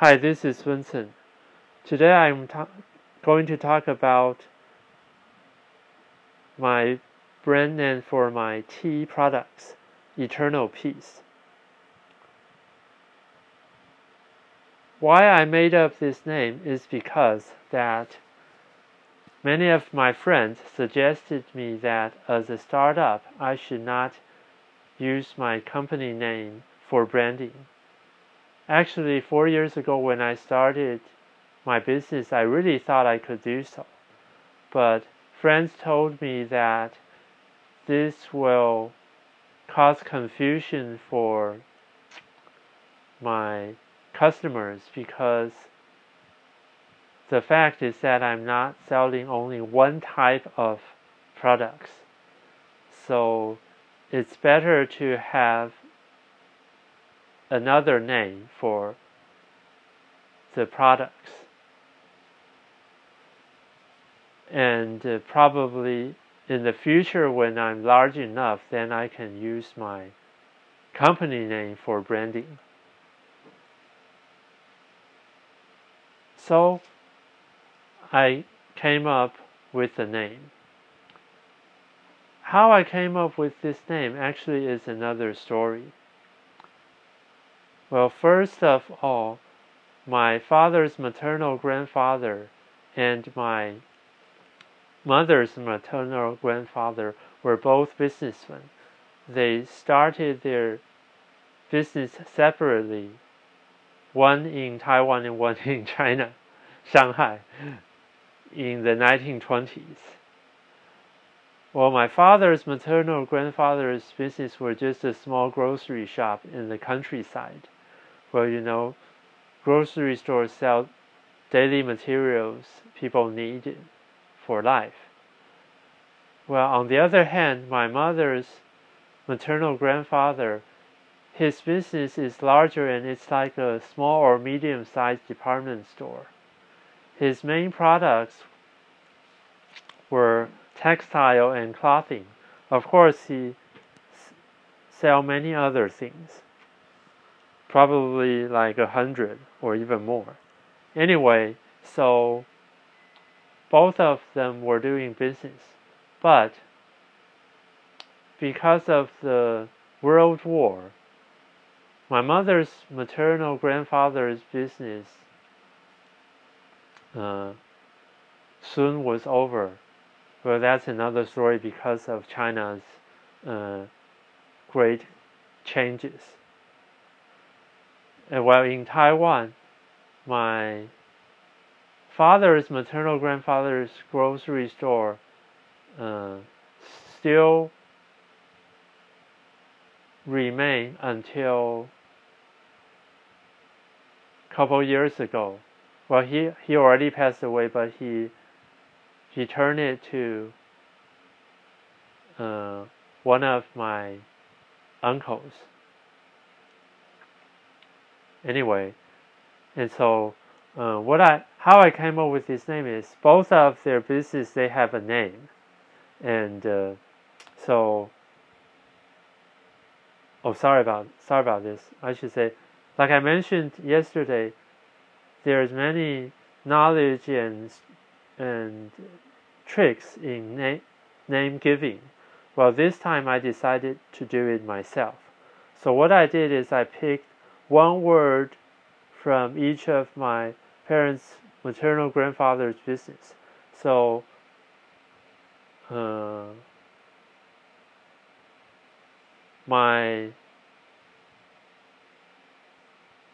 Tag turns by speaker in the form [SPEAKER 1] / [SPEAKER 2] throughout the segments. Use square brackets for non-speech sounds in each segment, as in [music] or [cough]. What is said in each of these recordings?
[SPEAKER 1] Hi, this is Vincent. Today I'm going to talk about my brand name for my tea products, Eternal Peace. Why I made up this name is because that many of my friends suggested me that as a startup I should not use my company name for branding Actually, four years ago when I started my business, I really thought I could do so. But friends told me that this will cause confusion for my customers because the fact is that I'm not selling only one type of products. So it's better to have another name for the products. And uh, probably in the future, when I'm large enough, then I can use my company name for branding. So I came up with the name. How I came up with this name actually is another story. Well, first of all, my father's maternal grandfather and my mother's maternal grandfather were both businessmen. They started their business separately, one in Taiwan and one in China, [laughs] Shanghai, in the 1920s. Well, my father's maternal grandfather's business were just a small grocery shop in the countryside well, you know, grocery stores sell daily materials people need for life. Well, on the other hand, my mother's maternal grandfather, his business is larger and it's like a small or medium sized department store. His main products were textile and clothing. Of course, he sell many other things probably like a hundred or even more. Anyway, so both of them were doing business, but because of the World War, my mother's maternal grandfather's business uh, soon was over. Well, that's another story because of China's uh, great changes. And while in Taiwan, my father's maternal grandfather's grocery store uh, still remain until couple years ago. Well, he, he already passed away, but he he turned it to uh, one of my uncles anyway. And so, uh, what I how I came up with this name is both of their business they have a name, and uh, so. Oh, sorry about sorry about this. I should say, like I mentioned yesterday, there's many knowledge and and tricks in name name giving. Well, this time I decided to do it myself. So what I did is I picked one word from each of my parents' maternal grandfather's business. So, uh, my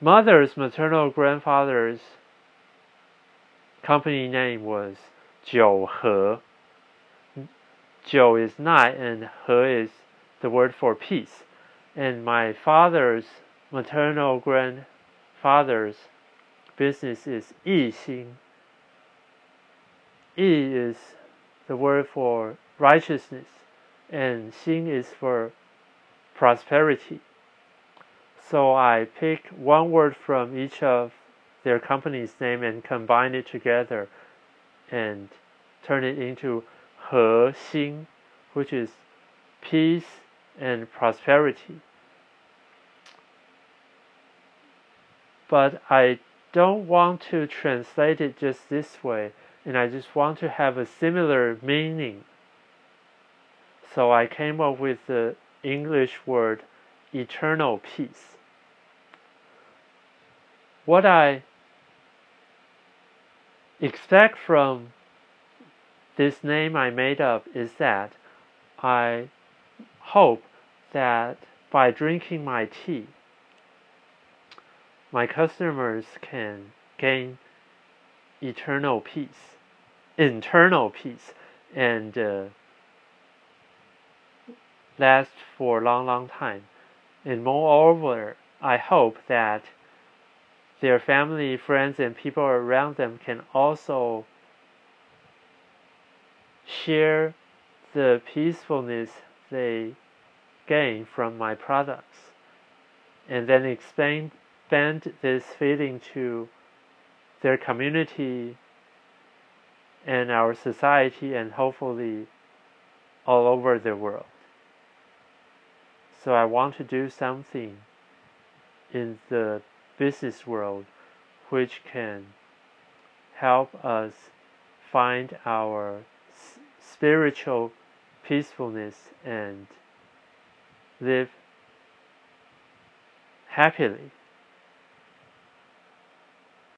[SPEAKER 1] mother's maternal grandfather's company name was Jiu He. Jiu is nine and He is the word for peace. And my father's maternal grandfather's business is Yi Xing. Yi is the word for righteousness, and Xing is for prosperity. So I pick one word from each of their company's name and combine it together and turn it into He Xing, which is peace and prosperity. But I don't want to translate it just this way, and I just want to have a similar meaning. So I came up with the English word eternal peace. What I expect from this name I made up is that I hope that by drinking my tea, my customers can gain eternal peace, internal peace, and uh, last for a long, long time. And moreover, I hope that their family, friends, and people around them can also share the peacefulness they gain from my products and then expand, expand this feeling to their community and our society and hopefully all over the world. So I want to do something in the business world which can help us find our spiritual peacefulness and live happily